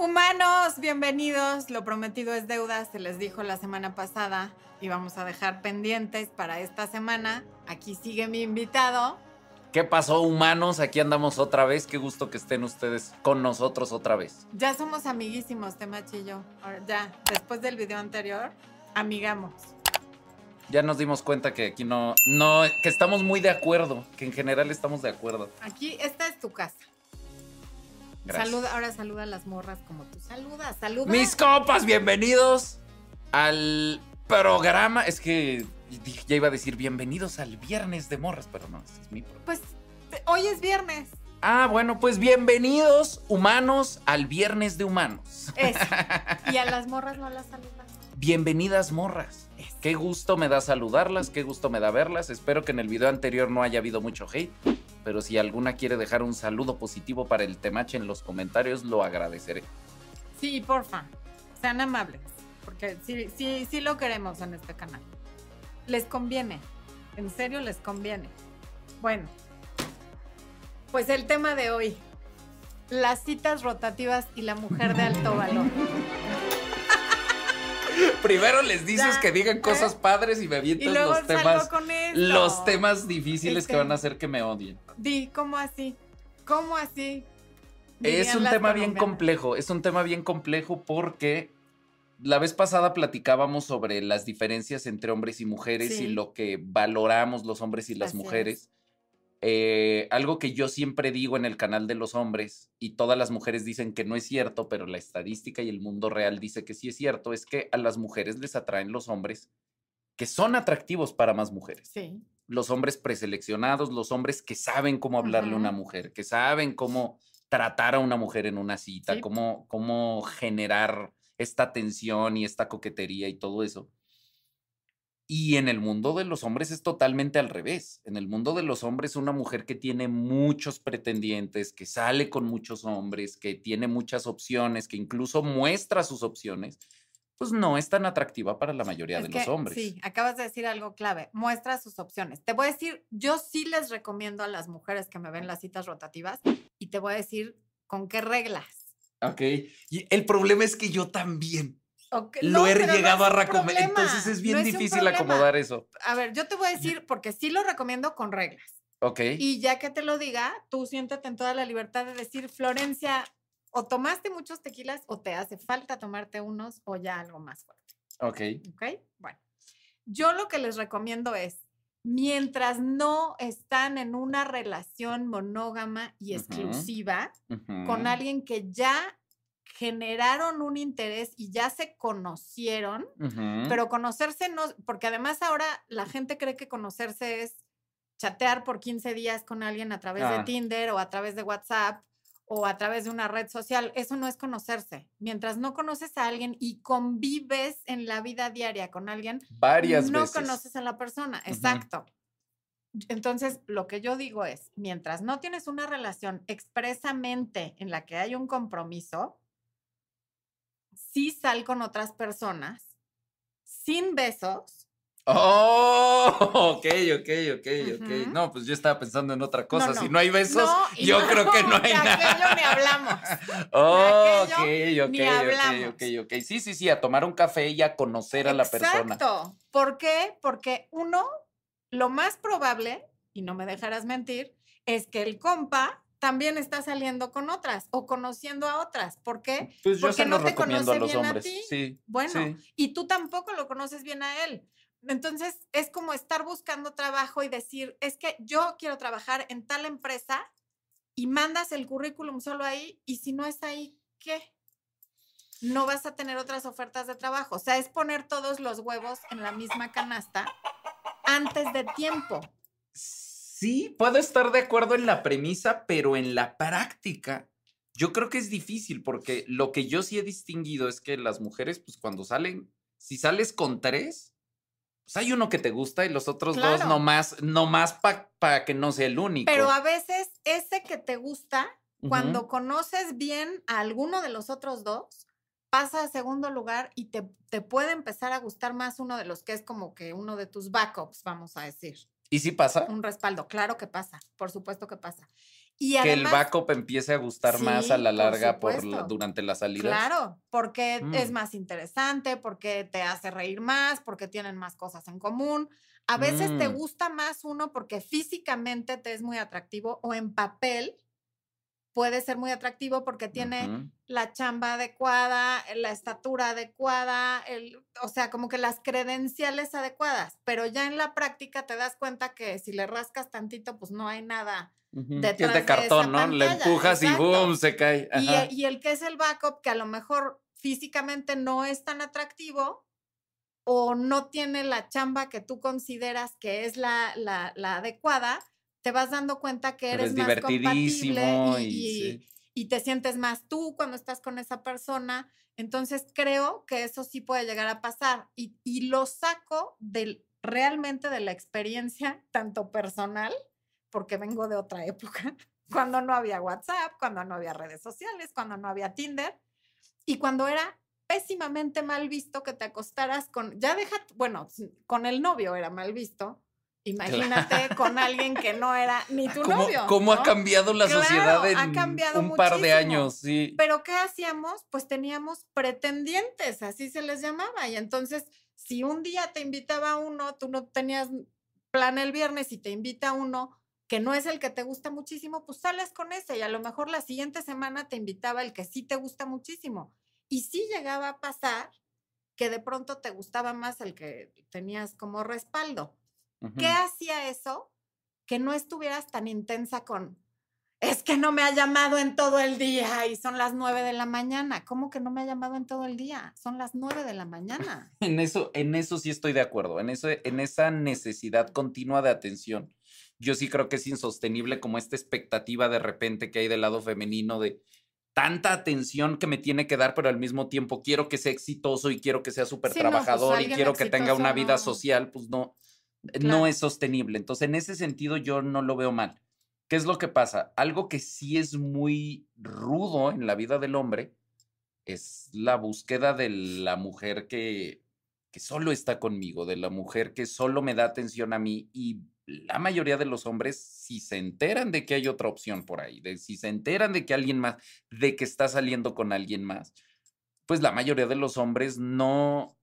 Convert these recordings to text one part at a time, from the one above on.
Humanos, bienvenidos. Lo prometido es deuda, se les dijo la semana pasada y vamos a dejar pendientes para esta semana. Aquí sigue mi invitado. ¿Qué pasó, humanos? Aquí andamos otra vez. Qué gusto que estén ustedes con nosotros otra vez. Ya somos amiguísimos, Temachi y yo. Ya, después del video anterior, amigamos. Ya nos dimos cuenta que aquí no, no, que estamos muy de acuerdo, que en general estamos de acuerdo. Aquí, esta es tu casa. Gracias. Saluda, ahora saluda a las morras como tú saludas. Saluda. Mis copas, bienvenidos al programa. Es que ya iba a decir bienvenidos al viernes de morras, pero no, ese es mi programa. Pues hoy es viernes. Ah, bueno, pues bienvenidos, humanos, al viernes de humanos. Eso. Y a las morras no las saludas. Bienvenidas, morras. Qué gusto me da saludarlas, qué gusto me da verlas. Espero que en el video anterior no haya habido mucho hate, pero si alguna quiere dejar un saludo positivo para el temache en los comentarios, lo agradeceré. Sí, porfa. Sean amables. Porque sí, sí, sí lo queremos en este canal. Les conviene. En serio les conviene. Bueno. Pues el tema de hoy. Las citas rotativas y la mujer de alto valor. Primero les dices Ya, que digan cosas padres y me Y avientas luego los temas, con los temas difíciles Es que van a hacer que me odien. Di, ¿cómo así? ¿Cómo así? Es un tema bien complejo, es un tema bien complejo porque la vez pasada platicábamos sobre las diferencias entre hombres y mujeres Sí. y lo que valoramos los hombres y las Así es. Eh, algo que yo siempre digo en el canal de los hombres y todas las mujeres dicen que no es cierto, pero la estadística y el mundo real dice que sí es cierto, es que a las mujeres les atraen los hombres que son atractivos para más mujeres Sí. los hombres preseleccionados, los hombres que saben cómo hablarle a una mujer, que saben cómo tratar a una mujer en una cita, Sí. cómo, cómo generar esta tensión y esta coquetería y todo eso. Y en el mundo de los hombres es totalmente al revés. En el mundo de los hombres, una mujer que tiene muchos pretendientes, que sale con muchos hombres, que tiene muchas opciones, que incluso muestra sus opciones, pues no es tan atractiva para la mayoría Es de que, los hombres. Sí, acabas de decir algo clave. Muestra sus opciones. Te voy a decir, yo sí les recomiendo a las mujeres que me ven las citas rotativas y te voy a decir con qué reglas. Ok. Y el problema es que yo también Ok, lo no, he no llegado es a recomendar. Entonces es bien no un difícil acomodar eso. A ver, yo te voy a decir porque sí lo recomiendo con reglas. Ok. Y ya que te lo diga, tú siéntate en toda la libertad de decir, Florencia, o tomaste muchos tequilas o te hace falta tomarte unos o ya algo más fuerte. Ok. ¿Ok? Bueno, yo lo que les recomiendo es, mientras no están en una relación monógama y exclusiva con Ujú. alguien que ya generaron un interés y ya se conocieron, pero conocerse no, porque además ahora la gente cree que conocerse es chatear por 15 días con alguien a través de. Tinder o a través de WhatsApp o a través de una red social. Eso no es conocerse. Mientras no conoces a alguien y convives en la vida diaria con alguien, Varias no veces. conoces a la persona. Exacto. Entonces, lo que yo digo es, mientras no tienes una relación expresamente en la que hay un compromiso, sí sal con otras personas, sin besos. Oh, ok, ok, ok, ok. No, pues yo estaba pensando en otra cosa. Si no. no hay besos, No, yo creo que no hay de nada. aquello ni hablamos. Oh, ok, aquello ok, ok, hablamos. ok, ok. Sí, sí, sí, a tomar un café y a conocer a la persona. Exacto. ¿Por qué? Porque uno, lo más probable, y no me dejarás mentir, es que el compa también está saliendo con otras o conociendo a otras. ¿Por qué? Pues yo Porque no te conoce bien a ti. Sí. Bueno, sí. y tú tampoco lo conoces bien a él. Entonces, es como estar buscando trabajo y decir, es que yo quiero trabajar en tal empresa y mandas el currículum solo ahí y si no es ahí, ¿qué? No vas a tener otras ofertas de trabajo. O sea, es poner todos los huevos en la misma canasta antes de tiempo. Sí, puedo estar de acuerdo en la premisa, pero en la práctica yo creo que es difícil porque lo que yo sí he distinguido es que las mujeres, pues cuando salen, si sales con tres, pues hay uno que te gusta y los otros dos Claro. nomás, nomás para que no sea el único. Pero a veces ese que te gusta, cuando conoces bien a alguno de los otros dos, pasa a segundo lugar y te, te puede empezar a gustar más uno de los que es como que uno de tus backups, vamos a decir. ¿Y si pasa? Un respaldo, claro que pasa, por supuesto que pasa. Y que el backup empiece a gustar más a la larga por, la- durante las salidas. Claro, porque es Mm. más interesante, porque te hace reír más, porque tienen más cosas en común. A veces te Mm. gusta más uno porque físicamente te es muy atractivo o en papel puede ser muy atractivo porque tiene la chamba adecuada, la estatura adecuada, el, o sea, como que las credenciales adecuadas, pero ya en la práctica te das cuenta que si le rascas tantito, pues no hay nada. Detrás de de cartón, esa ¿no? Le empujas y. ¡boom! se cae. Y, el que es el backup, que a lo mejor físicamente no es tan atractivo o no tiene la chamba que tú consideras que es la, la- la adecuada, te vas dando cuenta que eres es más divertidísimo compatible y, y, y- sí. y te sientes más tú cuando estás con esa persona. Entonces creo que eso sí puede llegar a pasar y, y lo saco del, realmente de la experiencia, tanto personal, porque vengo de otra época, cuando no había WhatsApp, cuando no había redes sociales, cuando no había Tinder y cuando era pésimamente mal visto que te acostaras con, ya deja, bueno, con el novio era mal visto. Imagínate con alguien que no era ni tu ¿Cómo, novio. cómo ha cambiado la Claro, sociedad ha en cambiado un par de años? Sí. Pero ¿qué hacíamos? Pues teníamos pretendientes, así se les llamaba. Y entonces, si un día te invitaba uno, tú no tenías plan el viernes y te invita uno que no es el que te gusta muchísimo, pues sales con ese y a lo mejor la siguiente semana te invitaba el que sí te gusta muchísimo. Y sí llegaba a pasar que de pronto te gustaba más el que tenías como respaldo. ¿Qué hacía eso? Que no estuvieras tan intensa con, es que no me ha llamado en todo el día y son las nueve de la mañana. ¿Cómo que no me ha llamado en todo el día? Son las nueve de la mañana. En eso, en eso sí estoy de acuerdo. En eso, en esa necesidad continua de atención. Yo sí creo que es insostenible como esta expectativa de repente que hay del lado femenino de tanta atención que me tiene que dar, pero al mismo tiempo quiero que sea exitoso y quiero que sea súper Sí, no, pues, trabajador y quiero que tenga una vida no- social, pues no, no es sostenible. Entonces, en ese sentido, yo no lo veo mal. ¿Qué es lo que pasa? Algo que sí es muy rudo en la vida del hombre es la búsqueda de la mujer que, que solo está conmigo, de la mujer que solo me da atención a mí y la mayoría de los hombres, si se enteran de que hay otra opción por ahí, de si se enteran de que alguien más, de que está saliendo con alguien más, pues la mayoría de los hombres no,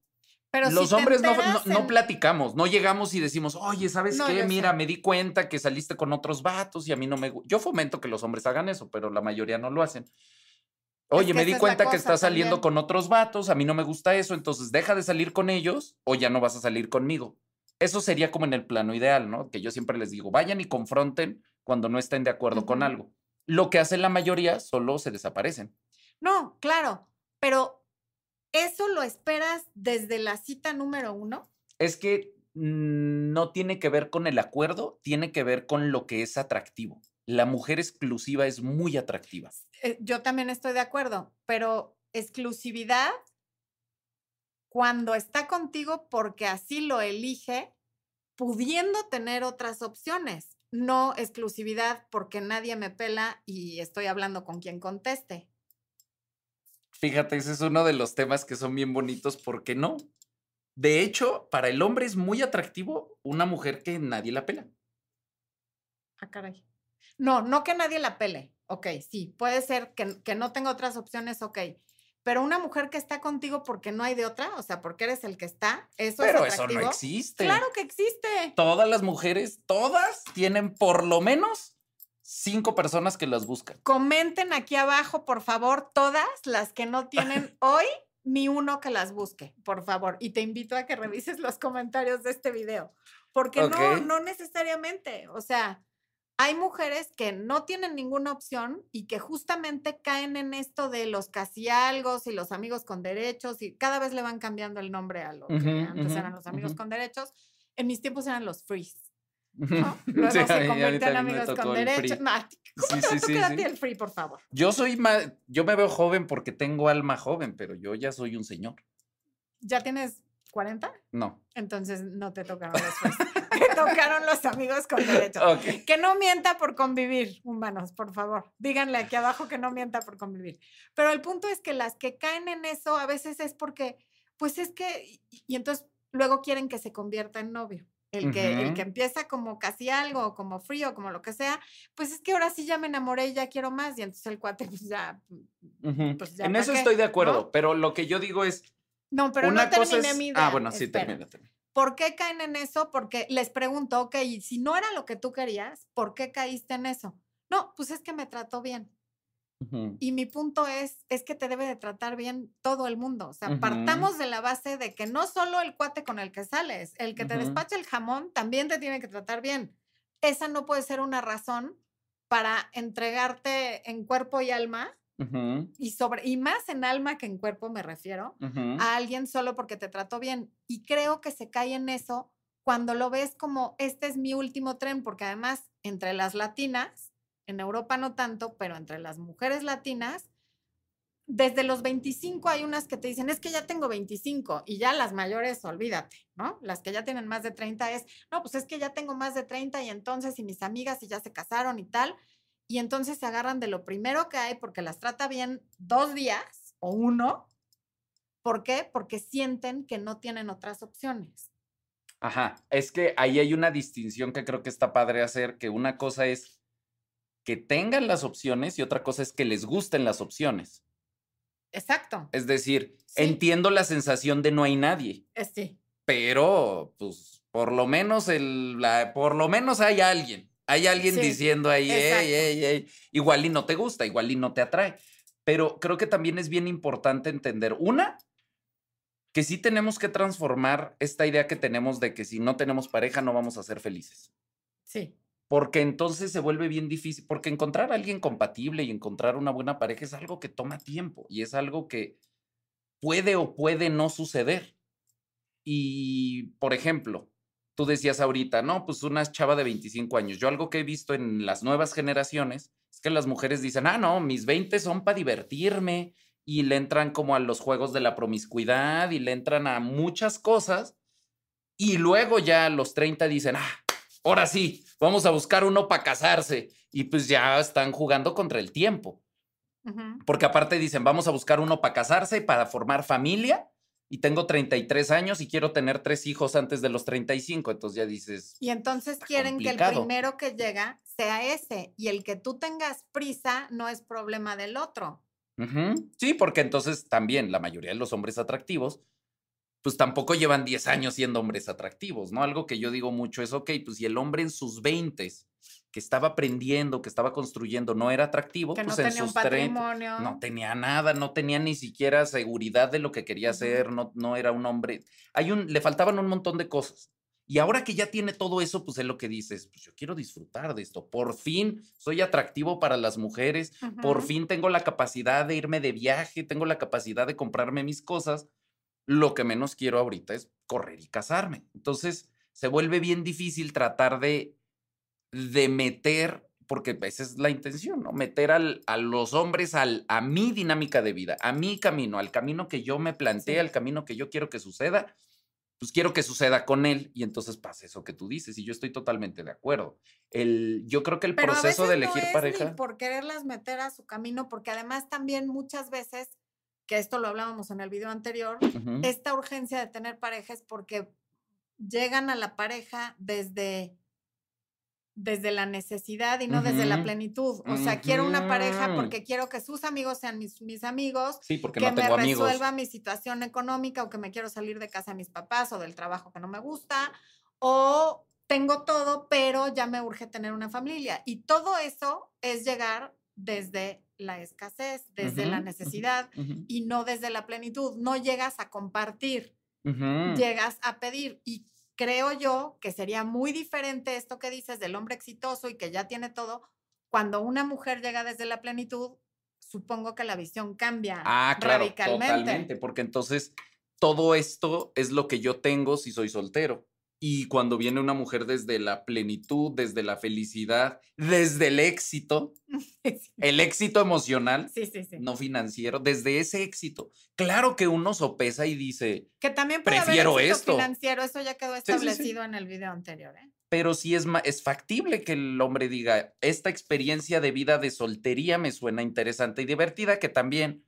Pero los si hombres no, platicamos, no llegamos y decimos, oye, ¿sabes No, qué? Mira, sé. me di cuenta que saliste con otros vatos y a mí no me gusta. Yo fomento que los hombres hagan eso, pero la mayoría no lo hacen. Oye, que me di es cuenta que estás saliendo con otros vatos, a mí no me gusta eso, entonces deja de salir con ellos o ya no vas a salir conmigo. Eso sería como en el plano ideal, ¿no? Que yo siempre les digo, vayan y confronten cuando no estén de acuerdo con algo. Lo que hace la mayoría, solo se desaparecen. No, claro, pero ¿eso lo esperas desde la cita número uno? Es que no tiene que ver con el acuerdo, tiene que ver con lo que es atractivo. La mujer exclusiva es muy atractiva. Eh, yo también estoy de acuerdo, pero exclusividad cuando está contigo porque así lo elige, pudiendo tener otras opciones, no exclusividad porque nadie me pela y estoy hablando con quien conteste. Fíjate, ese es uno de los temas que son bien bonitos, ¿por qué no? De hecho, para el hombre es muy atractivo una mujer que nadie la pela. Ah, caray. No, no que nadie la pele. Ok, sí, puede ser que, que no tenga otras opciones, ok. Pero una mujer que está contigo porque no hay de otra, o sea, porque eres el que está, eso Pero es eso atractivo. no existe. Claro que existe. Todas las mujeres, todas tienen por lo menos cinco personas que las buscan. Comenten aquí abajo, por favor, todas las que no tienen hoy ni uno que las busque, por favor. Y te invito a que revises los comentarios de este video, porque no, no necesariamente, o sea, hay mujeres que no tienen ninguna opción y que justamente caen en esto de los casi algo y los amigos con derechos y cada vez le van cambiando el nombre a lo que Ujú, antes ujú, eran los amigos con derechos. En mis tiempos eran los frees. ¿No? Luego Sí, se convirtió en amigos con derechos. No, ¿Cómo Sí, te va sí, a el free, por favor? Yo soy más, yo me veo joven porque tengo alma joven, pero yo ya soy un señor. ¿Ya tienes 40? No. Entonces no te tocaron los te tocaron los amigos con derechos. Ok. Que no mienta por convivir, humanos, por favor. Díganle aquí abajo que no mienta por convivir. Pero el punto es que las que caen en eso a veces es porque, pues es que, y entonces luego quieren que se convierta en novio. El que, el Ujú. que empieza como casi algo, como frío, como lo que sea, pues es que ahora sí ya me enamoré y ya quiero más. Y entonces el cuate, pues ya. Ujú. pues ya, en ¿pa' eso qué? estoy de acuerdo, ¿No? pero lo que yo digo es, No, pero una no cosa terminé es... mi idea. Ah, bueno, sí, termina. ¿Por qué caen en eso? Porque les pregunto, ok, y si no era lo que tú querías, ¿por qué caíste en eso? No, pues es que me trató bien. Y mi punto es, es que te debe de tratar bien todo el mundo. O sea, partamos de la base de que no solo el cuate con el que sales, el que te despacha el jamón también te tiene que tratar bien. Esa no puede ser una razón para entregarte en cuerpo y alma y sobre y más en alma que en cuerpo me refiero a alguien solo porque te trató bien. Y creo que se cae en eso cuando lo ves como este es mi último tren, porque además entre las latinas, en Europa no tanto, pero entre las mujeres latinas, desde los 25 hay unas que te dicen, es que ya tengo 25 y ya las mayores, olvídate, ¿no? Las que ya tienen más de 30 es, no, pues es que ya tengo más de 30 y entonces y mis amigas y ya se casaron y tal. Y entonces se agarran de lo primero que hay porque las trata bien dos días o uno. ¿Por qué? Porque sienten que no tienen otras opciones. Ajá, es que ahí hay una distinción que creo que está padre hacer, que una cosa es que tengan las opciones y otra cosa es que les gusten las opciones. Exacto. Es decir, Sí. entiendo la sensación de no hay nadie, Eh, Sí. pero pues por lo menos el, la- por lo menos hay alguien, hay alguien Sí, diciendo ahí, "Ey, exacto. ey, ey", igual y no te gusta, igual y no te atrae. Pero creo que también es bien importante entender, una, que sí tenemos que transformar esta idea que tenemos de que si no tenemos pareja no vamos a ser felices. Sí. Porque entonces se vuelve bien difícil, porque encontrar a alguien compatible y encontrar una buena pareja es algo que toma tiempo y es algo que puede o puede no suceder. Y, por ejemplo, tú decías ahorita, no, pues una chava de 25 años. Yo algo que he visto en las nuevas generaciones es que las mujeres dicen, ah, no, mis 20 son para divertirme y le entran como a los juegos de la promiscuidad y le entran a muchas cosas. Y luego ya a los 30 dicen, ah, ahora sí, vamos a buscar uno para casarse. Y pues ya están jugando contra el tiempo. Porque aparte dicen, vamos a buscar uno para casarse, para formar familia. Y tengo 33 años y quiero tener tres hijos antes de los 35. Entonces ya dices, Y entonces quieren que el primero que llega sea ese y el que tú tengas prisa no es problema del otro. Sí, porque entonces también la mayoría de los hombres atractivos, pues tampoco llevan 10 años siendo hombres atractivos, ¿no? Algo que yo digo mucho es, ok, pues si el hombre en sus 20 que estaba aprendiendo, que estaba construyendo, no era atractivo, Que no pues en tenía un sus 30 patrimonio. No tenía nada, no tenía ni siquiera seguridad de lo que quería hacer, no, no era un hombre. Hay un, le faltaban un montón de cosas. Y ahora que ya tiene todo eso, pues es lo que dices, pues yo quiero disfrutar de esto. Por fin soy atractivo para las mujeres, por fin tengo la capacidad de irme de viaje, tengo la capacidad de comprarme mis cosas. Lo que menos quiero ahorita es correr y casarme. Entonces se vuelve bien difícil tratar de, de meter, porque esa es la intención, ¿no? Meter al- a los hombres al, a mi dinámica de vida, a mi camino, al camino que yo me planteé, Sí. al camino que yo quiero que suceda, pues quiero que suceda con él y entonces pasa eso que tú dices y yo estoy totalmente de acuerdo. El, yo creo que el Pero a proceso de no elegir es ni pareja... por quererlas meter a su camino, porque además también muchas veces, que esto lo hablábamos en el video anterior, Ujú, esta urgencia de tener pareja es porque llegan a la pareja desde desde la necesidad y no desde la plenitud. O sea, quiero una pareja porque quiero que sus amigos sean mis, mis amigos, Sí, porque que no me tengo amigos. resuelva mi situación económica o que me quiero salir de casa de mis papás o del trabajo que no me gusta, o tengo todo, pero ya me urge tener una familia. Y todo eso es llegar desde la escasez, desde la necesidad y no desde la plenitud. No llegas a compartir, llegas a pedir. Y creo yo que sería muy diferente esto que dices del hombre exitoso y que ya tiene todo. Cuando una mujer llega desde la plenitud, supongo que la visión cambia Ah, claro, radicalmente. totalmente, porque entonces todo esto es lo que yo tengo si soy soltero. Y cuando viene una mujer desde la plenitud, desde la felicidad, desde el éxito, Sí, el éxito emocional, sí, sí. sí. no financiero, desde ese éxito, claro que uno sopesa y dice, Que también puede Prefiero haber éxito esto. financiero, eso ya quedó establecido en el video anterior. ¿eh? pero sí es, es factible que el hombre diga, esta experiencia de vida de soltería me suena interesante y divertida, que también,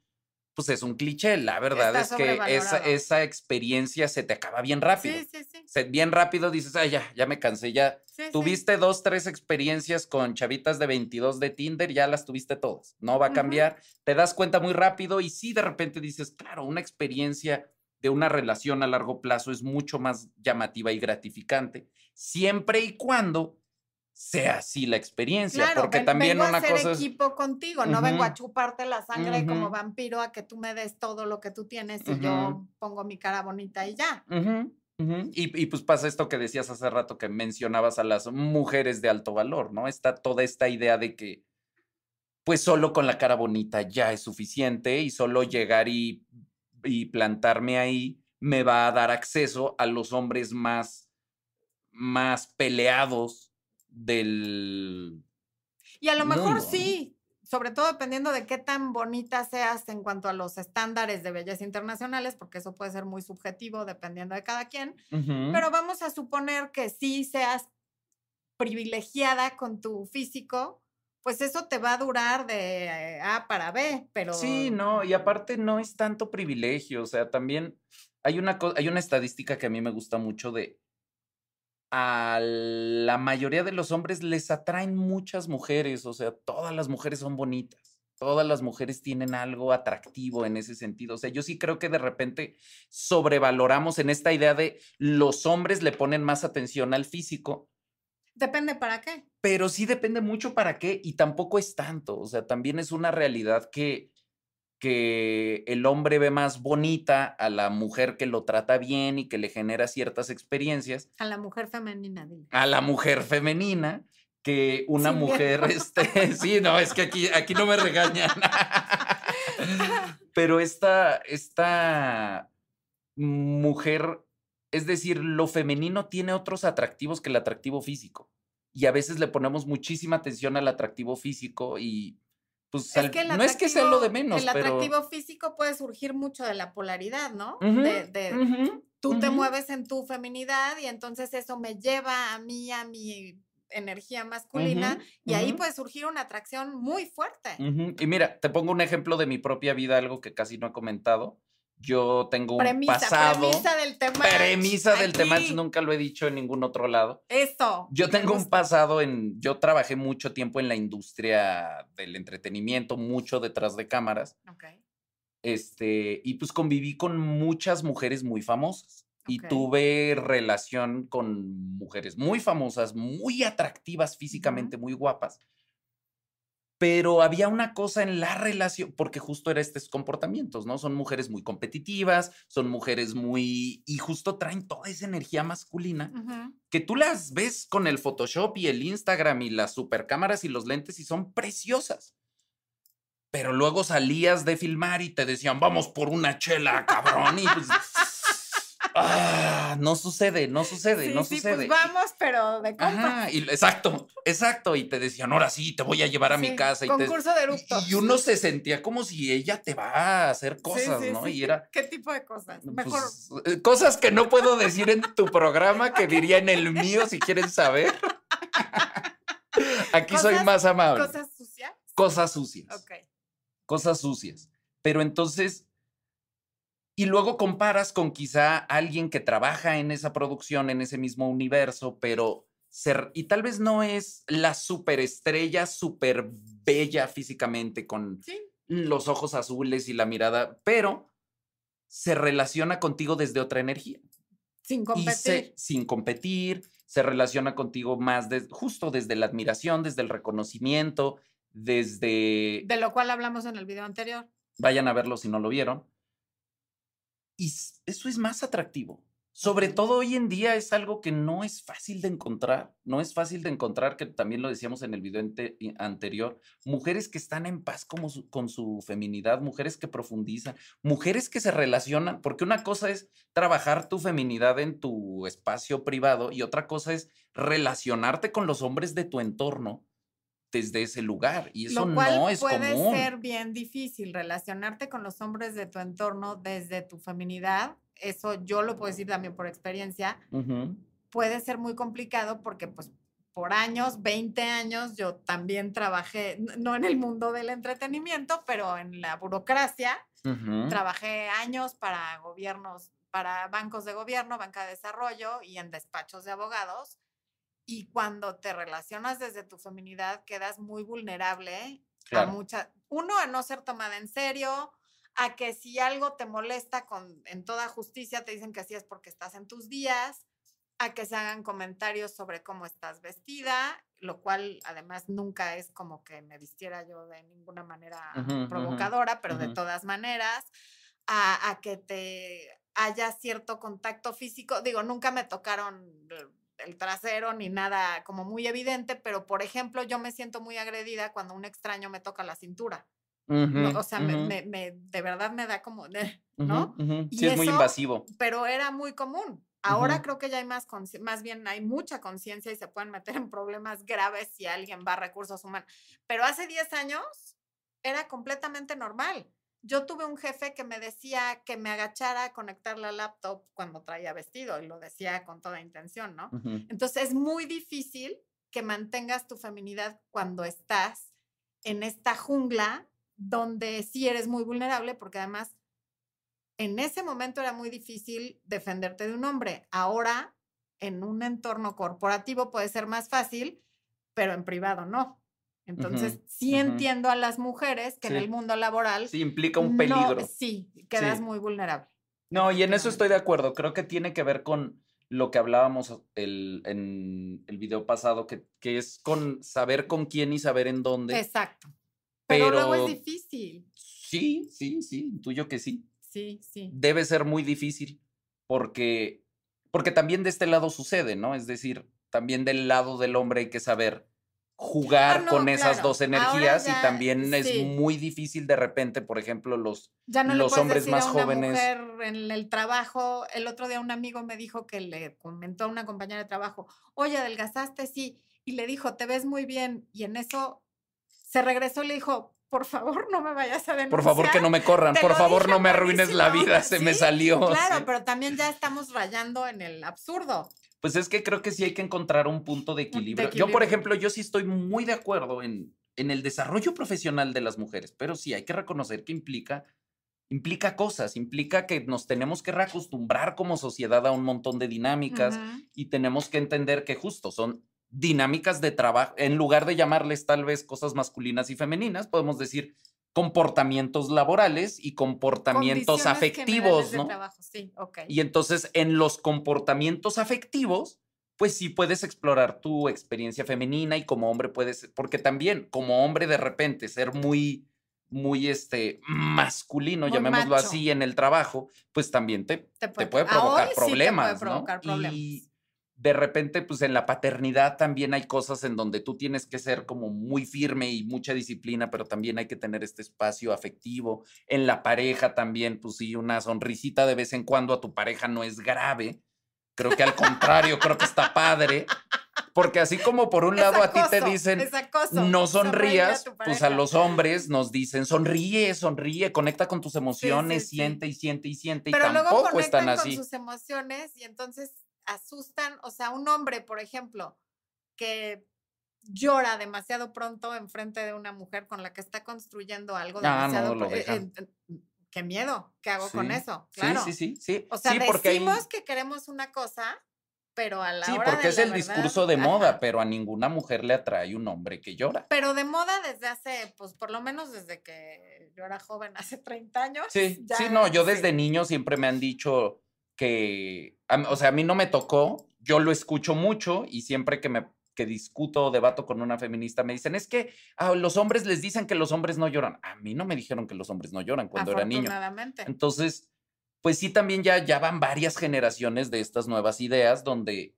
pues es un cliché. La verdad Está es que esa, experiencia se te acaba bien rápido. Sí, sí, sí. Se- bien rápido dices, ay, ya, ya me cansé, ya. sí, sí. Tuviste dos, tres experiencias con chavitas de 22 de Tinder, ya las tuviste todas. No va a cambiar. Te das cuenta muy rápido y sí, de repente dices, claro, una experiencia de una relación a largo plazo es mucho más llamativa y gratificante, siempre y cuando sea así la experiencia, Claro, porque ven- también vengo una a hacer cosa es... equipo contigo, no vengo a chuparte la sangre como vampiro a que tú me des todo lo que tú tienes y yo pongo mi cara bonita y ya. Y, y pues pasa esto que decías hace rato que mencionabas a las mujeres de alto valor, ¿no? Está toda esta idea de que pues solo con la cara bonita ya es suficiente y solo llegar y, y plantarme ahí me va a dar acceso a los hombres más, más peleados del... Y a lo mejor mundo, ¿no? sí, sobre todo dependiendo de qué tan bonita seas en cuanto a los estándares de belleza internacionales, porque eso puede ser muy subjetivo dependiendo de cada quien, pero vamos a suponer que sí seas privilegiada con tu físico, pues eso te va a durar de eh, A para B, pero... Sí, no, y aparte no es tanto privilegio, o sea, también hay una, hay una estadística que a mí me gusta mucho de a la mayoría de los hombres les atraen muchas mujeres, o sea, todas las mujeres son bonitas, todas las mujeres tienen algo atractivo en ese sentido, o sea, yo sí creo que de repente sobrevaloramos en esta idea de los hombres le ponen más atención al físico, Depende para qué. pero sí depende mucho para qué y tampoco es tanto, o sea, también es una realidad que, que el hombre ve más bonita a la mujer que lo trata bien y que le genera ciertas experiencias, A la mujer femenina, dile. a la mujer femenina que una mujer, este, sí, no, es que aquí, aquí no me regañan. Pero esta, esta mujer, es decir, lo femenino tiene otros atractivos que el atractivo físico. Y a veces le ponemos muchísima atención al atractivo físico y pues Es que no es que sea lo de menos, El pero... atractivo físico puede surgir mucho de la polaridad, ¿no? De, tú te mueves en tu feminidad y entonces eso me lleva a mí, a mi energía masculina y ahí puede surgir una atracción muy fuerte. Y mira, te pongo un ejemplo de mi propia vida, algo que casi no he comentado. Yo tengo un Premisa, pasado. premisa del tema. Premisa del tema, nunca lo he dicho en ningún otro lado. Eso. Yo tengo un pasado en, yo trabajé mucho tiempo en la industria del entretenimiento, mucho detrás de cámaras, Ok. este, y pues conviví con muchas mujeres muy famosas y tuve relación con mujeres muy famosas, muy atractivas físicamente, muy guapas. Pero había una cosa en la relación, porque justo era estos comportamientos, ¿no? Son mujeres muy competitivas, son mujeres muy... y justo traen toda esa energía masculina que tú las ves con el Photoshop y el Instagram y las supercámaras y los lentes y son preciosas. Pero luego salías de filmar y te decían, vamos por una chela, cabrón. Y pues, ah, no sucede, no sucede, Sí, no sí, sucede. Pues vamos, pero de compas. Ajá, y, exacto, exacto. Y te decían, ahora sí, te voy a llevar a mi casa. Y, te- Concurso de eructos. y uno se sentía como si ella te va a hacer cosas, ¿no? Y era, ¿Qué tipo de cosas? Mejor. pues, eh, cosas que no puedo decir en tu programa, que diría en el mío si quieren saber. Aquí soy Cosas- más amable. Cosas, ¿Cosas sucias? sucias. Ok. Cosas sucias. Pero entonces, y luego comparas con quizá alguien que trabaja en esa producción, en ese mismo universo, pero ser, y tal vez no es la superestrella, súper bella físicamente, con Sí. los ojos azules y la mirada, pero se relaciona contigo desde otra energía. Sin competir. se- sin competir, se relaciona contigo más des- justo desde la admiración, desde el reconocimiento, desde... De lo cual hablamos en el video anterior. Vayan a verlo si no lo vieron. Y eso es más atractivo. Sobre todo hoy en día es algo que no es fácil de encontrar. No es fácil de encontrar, que también lo decíamos en el video ante- anterior, mujeres que están en paz como su- con su feminidad, mujeres que profundizan, mujeres que se relacionan, porque una cosa es trabajar tu feminidad en tu espacio privado y otra cosa es relacionarte con los hombres de tu entorno desde ese lugar. Y eso lo cual no es puede común. ser bien difícil relacionarte con los hombres de tu entorno desde tu feminidad. Eso yo lo puedo decir también por experiencia. Puede ser muy complicado porque, pues, por años, 20 años, yo también trabajé, no en el mundo del entretenimiento, pero en la burocracia. Trabajé años para gobiernos, para bancos de gobierno, banca de desarrollo y en despachos de abogados. Y cuando te relacionas desde tu feminidad, quedas muy vulnerable Claro. a mucha, uno, a no ser tomada en serio, a que si algo te molesta con, en toda justicia, te dicen que así es porque estás en tus días, a que se hagan comentarios sobre cómo estás vestida, lo cual además nunca es como que me vistiera yo de ninguna manera Ujú, ujú, provocadora, pero de ujú. todas maneras, a, a que te haya cierto contacto físico. Digo, nunca me tocaron el- trasero ni nada como muy evidente, pero por ejemplo, yo me siento muy agredida cuando un extraño me toca la cintura. O sea, me- ujú, me, me- de verdad me da como, de- ¿no? Sí, es muy invasivo. Pero era muy común. Ahora creo que ya hay más, más bien hay mucha conciencia y se pueden meter en problemas graves si alguien va a recursos humanos. Pero hace 10 años era completamente normal. Yo tuve un jefe que me decía que me agachara a conectar la laptop cuando traía vestido y lo decía con toda intención, ¿no? Entonces es muy difícil que mantengas tu feminidad cuando estás en esta jungla donde sí eres muy vulnerable porque además en ese momento era muy difícil defenderte de un hombre. Ahora en un entorno corporativo puede ser más fácil, pero en privado no. Entonces Ujú, sí ujú. entiendo a las mujeres que en Sí. el mundo laboral Sí, implica un no- peligro. sí, quedas Sí. muy vulnerable. No, y en eso estoy de acuerdo. Creo que tiene que ver con lo que hablábamos el- en el video pasado, que, que es con saber con quién y saber en dónde. Exacto. Pero, luego Pero- es difícil. Sí, sí, sí, intuyo que sí. Sí, sí. Debe ser muy difícil porque, porque también de este lado sucede, ¿no? Es decir, también del lado del hombre hay que saber jugar Ah, no, con esas claro. dos energías ya, y también es muy difícil de repente, por ejemplo, los Ya no los hombres decir más a una jóvenes- mujer en el trabajo. El otro día un amigo me dijo que le comentó a una compañera de trabajo, oye, adelgazaste, sí. Y le dijo, te ves muy bien. Y en eso se regresó y le dijo, por favor, no me vayas a denunciar. Por favor, que no me corran. Te Por favor, no me arruines la vida. Se me salió. Claro, sí. pero también ya estamos rayando en el absurdo. Pues es que creo que sí hay que encontrar un punto de equilibrio. Yo, por ejemplo, yo sí estoy muy de acuerdo en, en el desarrollo profesional de las mujeres, pero sí hay que reconocer que implica, implica cosas, implica que nos tenemos que reacostumbrar como sociedad a un montón de dinámicas y tenemos que entender que justo son dinámicas de trabajo, en lugar de llamarles tal vez cosas masculinas y femeninas, podemos decir comportamientos laborales y comportamientos afectivos, de ¿no? trabajo, sí, ok. Y entonces en los comportamientos afectivos, pues sí puedes explorar tu experiencia femenina y como hombre puedes, porque también como hombre de repente ser muy, muy este masculino, Muy llamémoslo macho. así en el trabajo, pues también te, te puede provocar sí te problemas, puede provocar ¿no? problemas. Y de repente, pues en la paternidad también hay cosas en donde tú tienes que ser como muy firme y mucha disciplina, pero también hay que tener este espacio afectivo. En la pareja también, pues sí, una sonrisita de vez en cuando a tu pareja no es grave. Creo que al contrario, creo que está padre. Porque así como por un Es lado a ti te dicen, no a sonrías, tu pues a los hombres nos dicen, sonríe, sonríe, conecta con tus emociones, sí. siente y siente y siente, Pero y luego tampoco están con así. sus emociones y entonces asustan, o sea, un hombre, por ejemplo, que llora demasiado pronto enfrente de una mujer con la que está construyendo algo Ah, demasiado no, eh, eh, eh, qué miedo, ¿qué hago con eso? Claro. Sí, sí, sí, sí. O sea, sí, hay- decimos que queremos una cosa, pero a la Sí, hora porque de es la el verdad, discurso de moda, pero a ninguna mujer le atrae un hombre que llora. Pero de moda desde hace, pues por lo menos desde que yo era joven, hace 30 años. Sí, ya, sí, no, yo sí. desde niño siempre me han dicho que, o sea, a mí no me tocó, yo lo escucho mucho y siempre que me que discuto o debato con una feminista me dicen, es que a los hombres les dicen que los hombres no lloran. A mí no me dijeron que los hombres no lloran cuando era niño. Entonces, pues sí, también ya, ya van varias generaciones de estas nuevas ideas donde,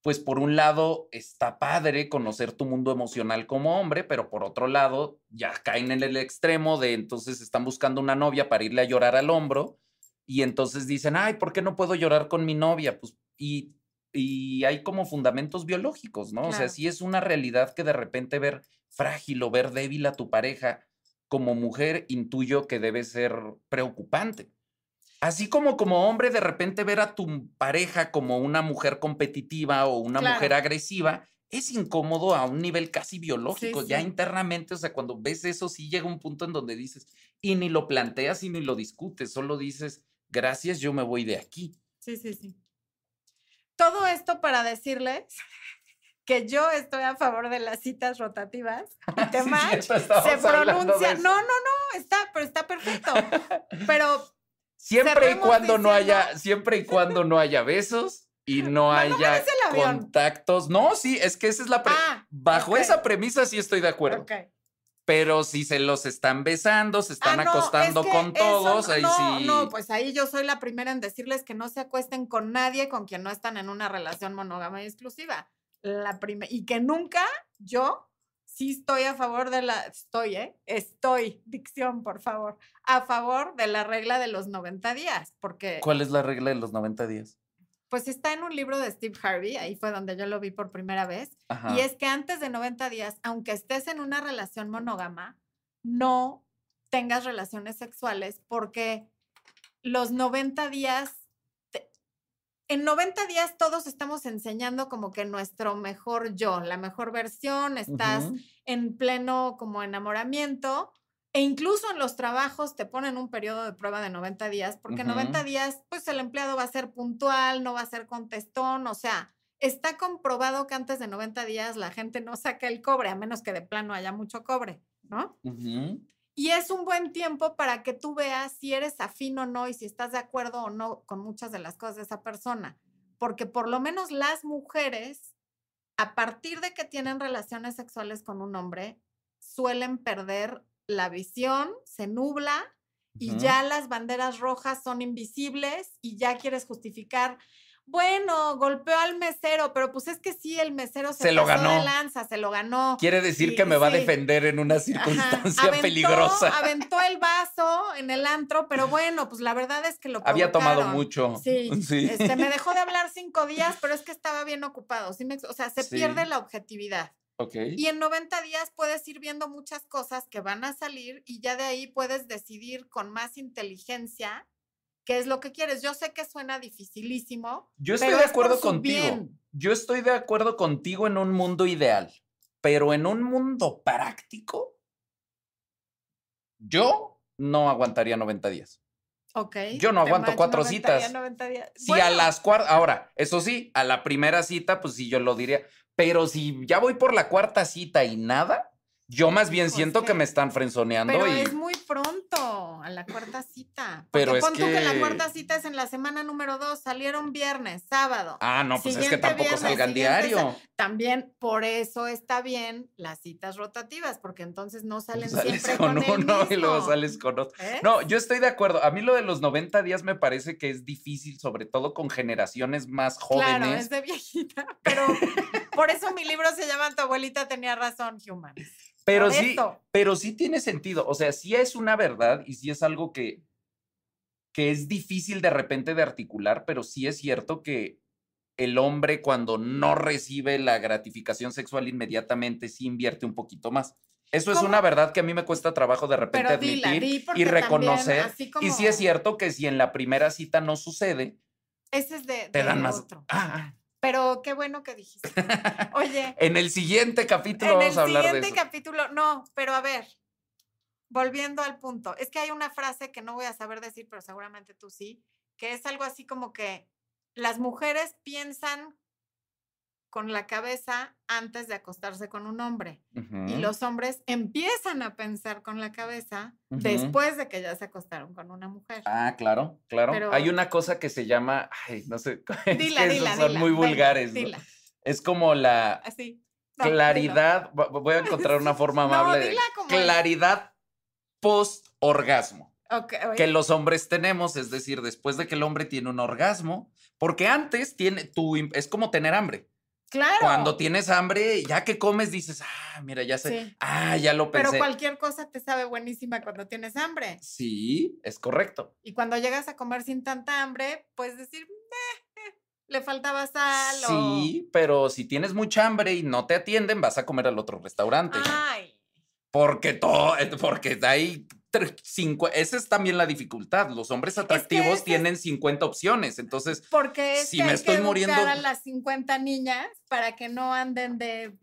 pues por un lado está padre conocer tu mundo emocional como hombre, pero por otro lado ya caen en el extremo de entonces están buscando una novia para irle a llorar al hombro y entonces dicen, ay, ¿por qué no puedo llorar con mi novia? Pues y, y hay como fundamentos biológicos, ¿no? O sea, Claro. sí es una realidad que de repente ver frágil o ver débil a tu pareja como mujer intuyo que debe ser preocupante. Así como como hombre de repente ver a tu pareja como una mujer competitiva o una mujer Claro. agresiva es incómodo a un nivel casi biológico, ya sí. internamente, o sea, cuando ves eso, sí llega un punto en donde dices, y ni lo planteas y ni lo discutes, solo dices, gracias, yo me voy de aquí. Sí, sí, sí. Todo esto para decirles que yo estoy a favor de las citas rotativas. Sí, cierto, se pronuncia. No, no, no, está, pero está perfecto. Pero Siempre y cuando no haya, siempre y cuando no haya besos y no haya contactos. No, sí, es que esa es la pre- Ah, bajo esa premisa sí estoy de acuerdo. Pero si se los están besando, se están Ah, no, acostando es que con todos, no- ahí no, sí. No, pues ahí yo soy la primera en decirles que no se acuesten con nadie con quien no están en una relación monógama y exclusiva. La prime- y que nunca yo sí estoy a favor de la, estoy, ¿eh? Estoy, dicción, por favor, a favor de la regla de los 90 días, porque ¿Cuál es la regla de los 90 días? Pues está en un libro de Steve Harvey, ahí fue donde yo lo vi por primera vez, Ajá. y es que antes de 90 días, aunque estés en una relación monógama, no tengas relaciones sexuales porque los 90 días, te- en 90 días todos estamos enseñando como que nuestro mejor yo, la mejor versión, estás en pleno como enamoramiento. E incluso en los trabajos te ponen un periodo de prueba de 90 días, porque en 90 Ujú. días, pues el empleado va a ser puntual, no va a ser contestón, o sea, está comprobado que antes de 90 días la gente no saca el cobre, a menos que de plano haya mucho cobre, ¿no? Y es un buen tiempo para que tú veas si eres afín o no y si estás de acuerdo o no con muchas de las cosas de esa persona. Porque por lo menos las mujeres, a partir de que tienen relaciones sexuales con un hombre, suelen perder la visión, se nubla y ya las banderas rojas son invisibles y ya quieres justificar. Bueno, golpeó al mesero, pero pues es que sí, el mesero se, Se lo pasó de ganó. lanza, se lo ganó. Quiere decir Sí, que me va a defender en una circunstancia aventó- peligrosa. Aventó el vaso en el antro, pero bueno, pues la verdad es que lo Había tomado mucho. Sí, Sí. Este, me dejó de hablar cinco días, pero es que estaba bien ocupado. ¿sí me ex- o sea, se pierde la objetividad. Ok. Y en 90 días puedes ir viendo muchas cosas que van a salir y ya de ahí puedes decidir con más inteligencia qué es lo que quieres. Yo sé que suena dificilísimo. Yo estoy pero de acuerdo contigo. bien. Yo estoy de acuerdo contigo en un mundo ideal, pero en un mundo práctico, yo no aguantaría 90 días. Ok. Yo no aguanto cuatro 90 citas. días, 90 días. Si a las cuartas, ahora, eso sí, a la primera cita, pues sí, yo lo diría, pero si ya voy por la cuarta cita y nada, yo más bien Hijo, es siento que, que- me están frenzoneando Pero y... es muy pronto a la cuarta cita. Pero Porque es pon tú que la que- cuarta cita es en la semana número dos, salieron viernes, sábado. Ah, no, pues es que tampoco viernes, salgan diario. También por eso está bien las citas rotativas, porque entonces no salen Sales siempre con, con, uno y luego sales con otro. ¿Eh? No, yo estoy de acuerdo. A mí lo de los 90 días me parece que es difícil, sobre todo con generaciones más jóvenes. Claro, es de viejita, pero por eso mi libro se llama Tu abuelita tenía razón, Human. pero por sí, pero sí tiene sentido. O sea, sí es una verdad y sí es algo que, que es difícil de repente de articular, pero sí es cierto que el hombre cuando no recibe la gratificación sexual inmediatamente sí invierte un poquito más. Eso es una verdad que a mí me cuesta trabajo de repente Pero dila, admitir di, y también, reconocer. Y sí es cierto que si en la primera cita no sucede, Ese es de, te de dan más. otro. Ah, Pero qué bueno que dijiste. Oye, en el siguiente capítulo en vamos el a hablar de siguiente eso. capítulo, no, pero a ver, volviendo al punto, es que hay una frase que no voy a saber decir, pero seguramente tú sí, que es algo así como que las mujeres piensan con la cabeza antes de acostarse con un hombre y los hombres empiezan a pensar con la cabeza después de que ya se acostaron con una mujer. Ah, claro, claro. Pero- Hay una cosa que se llama, ay, no sé, es dila, que dila, esos son dila, muy vulgares. ¿no? Dila, Es como la así. No, dilo. claridad, vo- vo- voy a encontrar una forma amable de dila como es. claridad post orgasmo Ok, oye, que los hombres tenemos, es decir, después de que el hombre tiene un orgasmo, porque antes tiene tu es como tener hambre. Claro. Cuando tienes hambre, ya que comes dices, "Ah, mira, ya sé. Sí. Ah, ya lo Pero pensé." cualquier cosa te sabe buenísima cuando tienes hambre. Sí, es correcto. Y cuando llegas a comer sin tanta hambre, puedes decir, "Meh, eh, le faltaba sal o... Sí, pero si tienes mucha hambre y no te atienden, vas a comer al otro restaurante. Ay, Porque todo, porque ahí esa es también la dificultad. Los hombres atractivos ese es- tienen 50 opciones. Entonces, Porque es Si que me hay estoy que muriendo- a las 50 niñas para que no anden de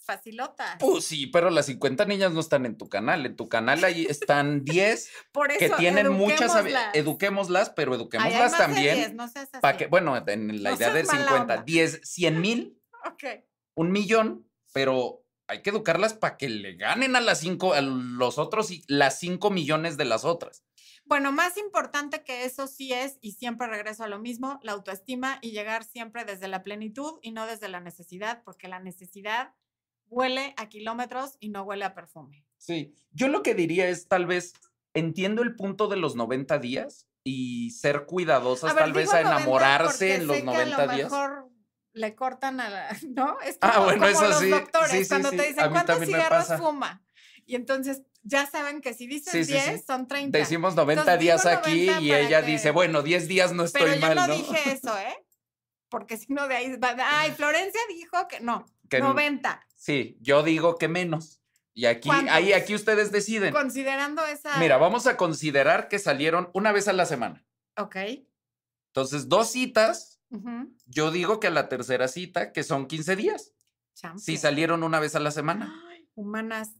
facilotas. pues sí, pero las 50 niñas no están en tu canal. En tu canal ahí están 10 Por eso, que tienen muchas. habi- eduquémoslas. Eduquémoslas, pero eduquémoslas también. 10, no seas Para así. que, bueno, en la No idea de seas mala 50, onda. 10, 100 mil, Ok. un millón, pero hay que educarlas para que le ganen a las cinco, a los otros y las 5 millones de las otras. Bueno, más importante que eso sí es, y siempre regreso a lo mismo, la autoestima y llegar siempre desde la plenitud y no desde la necesidad, porque la necesidad huele a kilómetros y no huele a perfume. Sí, yo lo que diría es tal vez, entiendo el punto de los 90 días y ser cuidadosas, A ver, tal vez a 90 enamorarse en los sé que 90 a lo días. mejor le cortan a la, ¿no? Es Ah, como, bueno, como eso los sí, doctores, sí, sí, cuando te dicen cuántos cigarros fuma. Y entonces ya saben que si sí, 10, sí. son 30. Decimos 90 Entonces, días digo aquí 90 y ella que- dice, bueno, 10 días no estoy Pero yo mal, no, ¿no? dije eso, ¿eh? Porque si no de ahí va, ay, Florencia dijo que no, Que n- 90. Sí, yo digo que menos. Y aquí, ahí, aquí ustedes deciden. Considerando esa. Mira, vamos a considerar que salieron una vez a la semana. Ok. Entonces, dos citas, yo digo que a la tercera cita, que son 15 días. Si salieron una vez a la semana. Ay, humanas.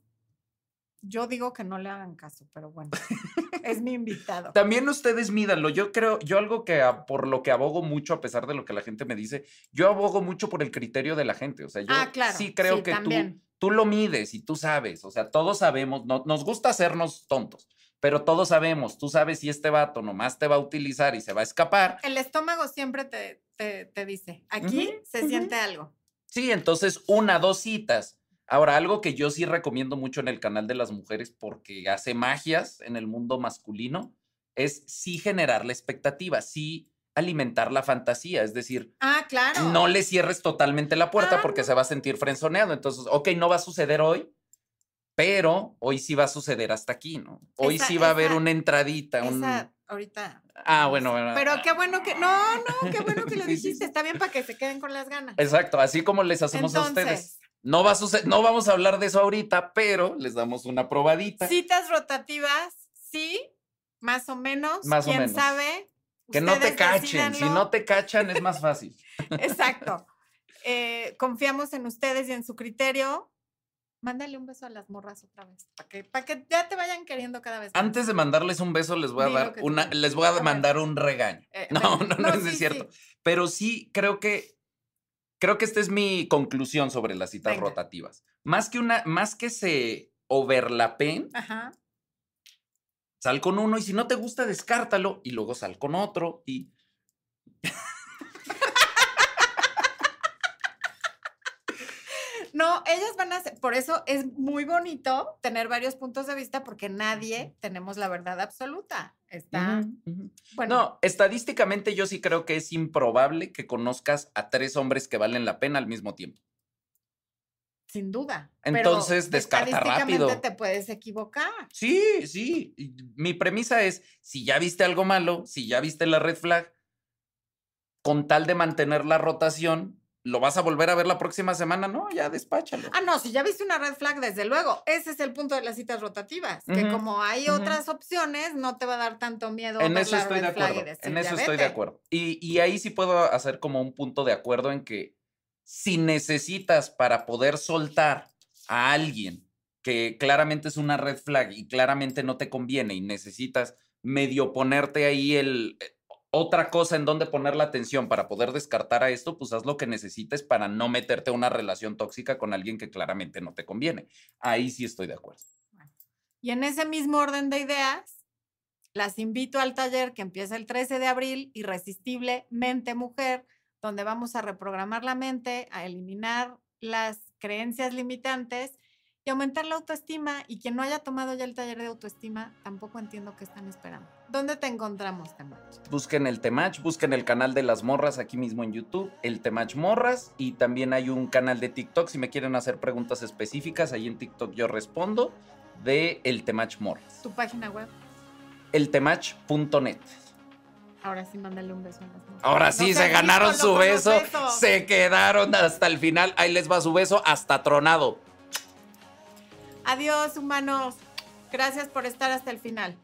Yo digo que no le hagan caso, pero bueno, es mi invitado. También ustedes mídanlo. Yo creo, yo algo que por lo que abogo mucho, a pesar de lo que la gente me dice, yo abogo mucho por el criterio de la gente. O sea, yo ah, claro. sí creo sí, que tú, tú lo mides y tú sabes. O sea, todos sabemos, no, nos gusta hacernos tontos, pero todos sabemos, tú sabes si este vato nomás te va a utilizar y se va a escapar. El estómago siempre te, te, te dice, aquí se siente algo. Sí, entonces una, dos citas. Ahora, algo que yo sí recomiendo mucho en el canal de las mujeres porque hace magias en el mundo masculino es sí generar la expectativa, sí alimentar la fantasía, es decir, Ah, claro. no le cierres totalmente la puerta Ah, porque se va a sentir frenzoneado. Entonces, ok, no va a suceder hoy, pero hoy sí va a suceder hasta aquí, ¿no? Hoy Esa- sí va a haber una entradita, un... Esa, ahorita. Ah, bueno, bueno, Pero ah. qué bueno que. No, no, qué bueno que lo dijiste. Está bien para que se queden con las ganas. Exacto, así como les hacemos a ustedes. No va a suceder, no vamos a hablar de eso ahorita, pero les damos una probadita. citas rotativas, sí, más o menos. Más o ¿Quién menos. sabe? que no te cachen. Si no te cachan, es más fácil. Exacto. Eh, confiamos en ustedes y en su criterio. Mándale un beso a las morras otra vez, para que, para que ya te vayan queriendo cada vez más. Antes de mandarles un beso, les voy a dar una, les voy a mandar un regaño. Eh, No, no, no, no sí, es cierto. sí. Pero sí creo que creo que esta es mi conclusión sobre las citas Venga. rotativas. Más que una, más que se overlapen, Ajá. sal con uno y si no te gusta, descártalo y luego sal con otro y No, ellas van a ser, por eso es muy bonito tener varios puntos de vista porque nadie tenemos la verdad absoluta. Está, bueno, No, estadísticamente yo sí creo que es improbable que conozcas a tres hombres que valen la pena al mismo tiempo. sin duda. pero Entonces, descarta estadísticamente rápido. te puedes equivocar. Sí, sí. Mi premisa es, si ya viste algo malo, si ya viste la red flag, con tal de mantener la rotación, ¿lo vas a volver a ver la próxima semana? No, ya despáchalo. Ah, no, si ya viste una red flag, desde luego. Ese es el punto de las citas rotativas. Que como hay otras opciones, no te va a dar tanto miedo. En ver eso la estoy de red flag y acuerdo. decir, En "Ya eso estoy de vete". acuerdo. Y, y ahí sí puedo hacer como un punto de acuerdo en que si necesitas para poder soltar a alguien que claramente es una red flag y claramente no te conviene y necesitas medio ponerte ahí el otra cosa en donde poner la atención para poder descartar a esto, pues haz lo que necesites para no meterte a una relación tóxica con alguien que claramente no te conviene. Ahí sí estoy de acuerdo. Y en ese mismo orden de ideas, las invito al taller que empieza el 13 de abril, Irresistible Mente Mujer, donde vamos a reprogramar la mente, a eliminar las creencias limitantes y aumentar la autoestima. Y quien no haya tomado ya el taller de autoestima, tampoco entiendo qué están esperando. ¿Dónde te encontramos, Temach? Busquen el Temach, busquen el canal de las morras aquí mismo en YouTube, el Temach Morras, y también hay un canal de TikTok si me quieren hacer preguntas específicas, ahí en TikTok yo respondo, de el Temach Morras. Tu página web. Eltemach.net. Ahora sí, mándale un beso a las morras. Ahora sí, se ganaron su beso, se quedaron hasta el final, ahí les va su beso, hasta tronado. Adiós, humanos. Gracias por estar hasta el final.